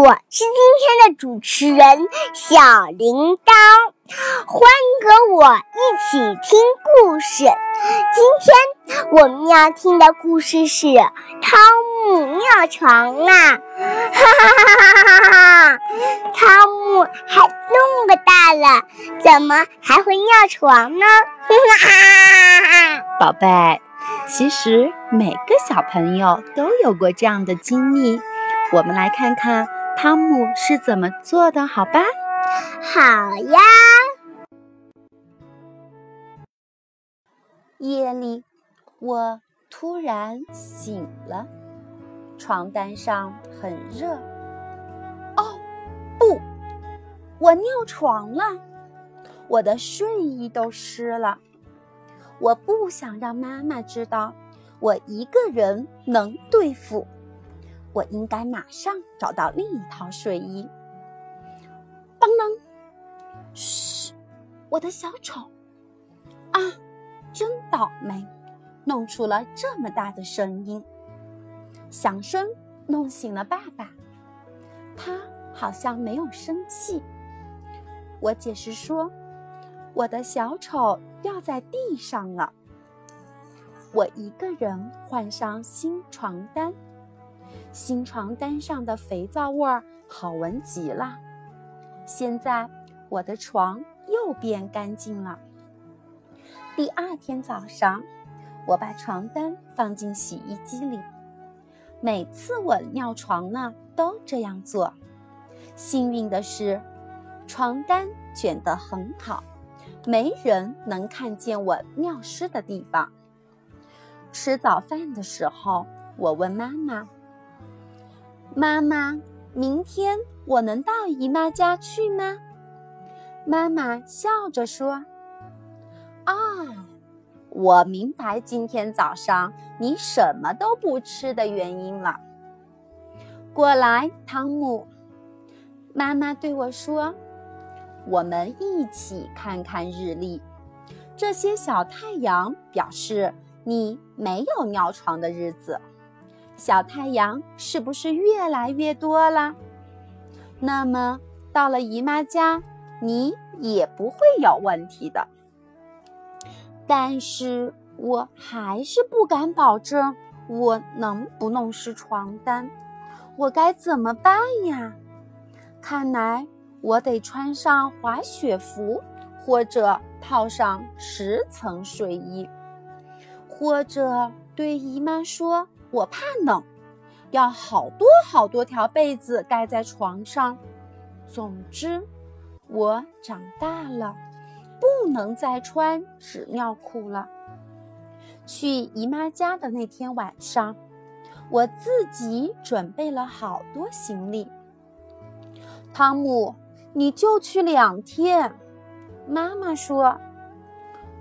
我是今天的主持人小铃铛，欢迎和我一起听故事。今天我们要听的故事是《汤姆尿床》啦！哈哈哈哈哈哈！汤姆还那么大了，怎么还会尿床呢？哈哈哈哈！宝贝，其实每个小朋友都有过这样的经历。我们来看看汤姆是怎么做的，好吧？好呀。夜里，我突然醒了，床单上很热。哦，不，我尿床了，我的睡衣都湿了。我不想让妈妈知道，我一个人能对付。我应该马上找到另一套睡衣。邦当，嘘，我的小丑啊，真倒霉，弄出了这么大的声音。响声弄醒了爸爸，他好像没有生气。我解释说，我的小丑掉在地上了。我一个人换上新床单。新床单上的肥皂味儿好闻极了。现在我的床又变干净了。第二天早上，我把床单放进洗衣机里。每次我尿床呢，都这样做。幸运的是，床单卷得很好，没人能看见我尿湿的地方。吃早饭的时候，我问妈妈。妈妈，明天我能到姨妈家去吗？妈妈笑着说：“啊，我明白今天早上你什么都不吃的原因了。过来，汤姆。”妈妈对我说：“我们一起看看日历，这些小太阳表示你没有尿床的日子。”小太阳是不是越来越多了？那么到了姨妈家，你也不会有问题的。但是我还是不敢保证我能不弄湿床单，我该怎么办呀？看来我得穿上滑雪服，或者套上十层睡衣，或者对姨妈说。我怕冷，要好多好多条被子盖在床上。总之，我长大了，不能再穿纸尿裤了。去姨妈家的那天晚上，我自己准备了好多行李。汤姆，你就去两天，妈妈说。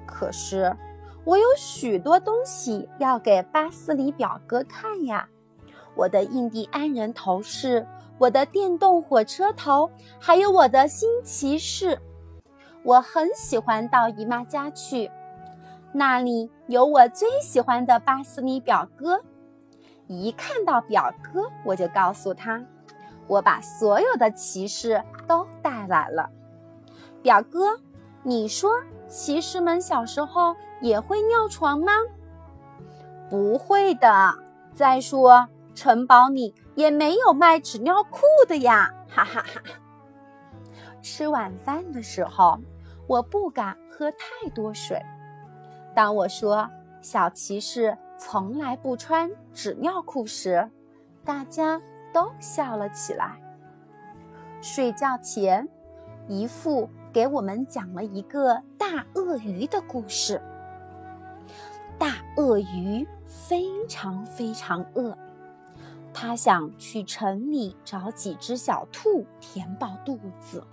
可是。我有许多东西要给巴斯里表哥看呀，我的印第安人头饰，我的电动火车头，还有我的新骑士。我很喜欢到姨妈家去，那里有我最喜欢的巴斯里表哥。一看到表哥，我就告诉他，我把所有的骑士都带来了。表哥，你说骑士们小时候？也会尿床吗？不会的。再说，城堡里也没有卖纸尿裤的呀！哈哈哈。吃晚饭的时候，我不敢喝太多水。当我说小骑士从来不穿纸尿裤时，大家都笑了起来。睡觉前，一副给我们讲了一个大鳄鱼的故事。大鳄鱼非常非常饿，它想去城里找几只小兔填饱肚子。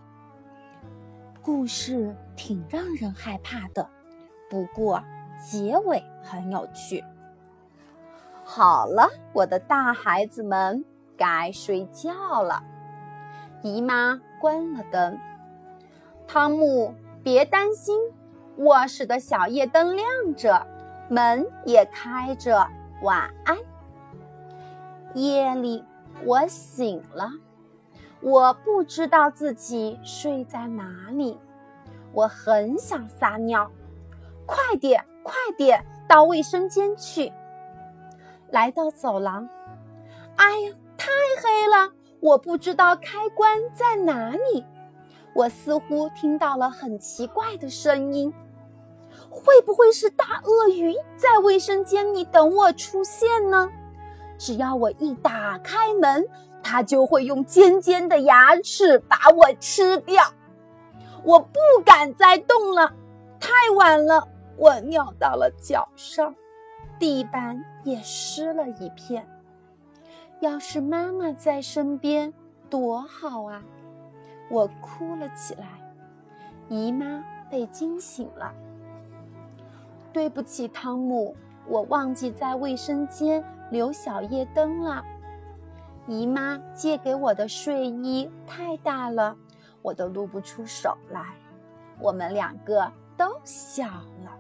故事挺让人害怕的，不过结尾很有趣。好了，我的大孩子们，该睡觉了。姨妈关了灯，汤姆，别担心，卧室的小夜灯亮着。门也开着，晚安。夜里我醒了，我不知道自己睡在哪里，我很想撒尿，快点，快点到卫生间去。来到走廊，哎呀，太黑了，我不知道开关在哪里。我似乎听到了很奇怪的声音，会不会是大鳄鱼在卫生间里等我出现呢？只要我一打开门，它就会用尖尖的牙齿把我吃掉。我不敢再动了，太晚了，我尿到了脚上。地板也湿了一片。要是妈妈在身边，多好啊！我哭了起来。姨妈被惊醒了。对不起，汤姆，我忘记在卫生间留小夜灯了。姨妈借给我的睡衣太大了，我都露不出手来。我们两个都笑了。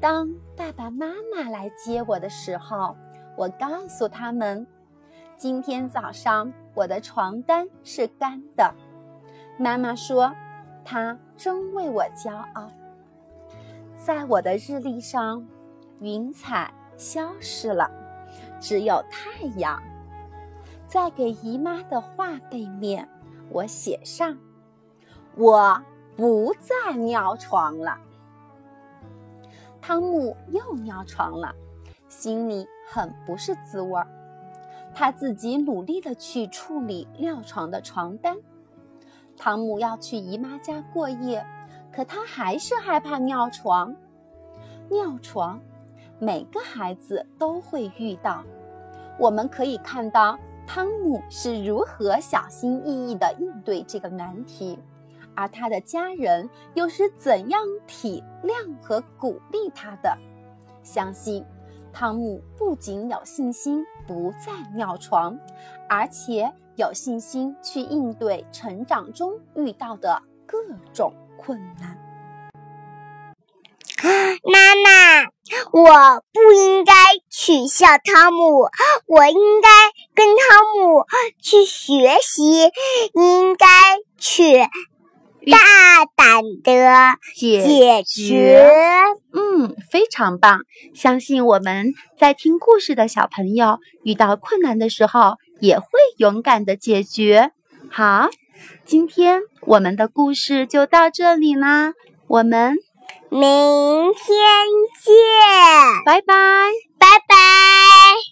当爸爸妈妈来接我的时候，我告诉他们，今天早上我的床单是干的。妈妈说，她真为我骄傲。在我的日历上，云彩消失了，只有太阳。在给姨妈的画背面，我写上：我不再尿床了。汤姆又尿床了，心里很不是滋味儿。他自己努力的去处理尿床的床单。汤姆要去姨妈家过夜，可他还是害怕尿床。尿床，每个孩子都会遇到。我们可以看到汤姆是如何小心翼翼地应对这个难题。而他的家人又是怎样体谅和鼓励他的？相信汤姆不仅有信心不再尿床，而且有信心去应对成长中遇到的各种困难。妈妈，我不应该取笑汤姆，我应该跟汤姆去学习，应该去。大胆的解决，嗯，非常棒！相信我们在听故事的小朋友遇到困难的时候也会勇敢的解决。好，今天我们的故事就到这里啦，我们明天见，拜拜，拜拜。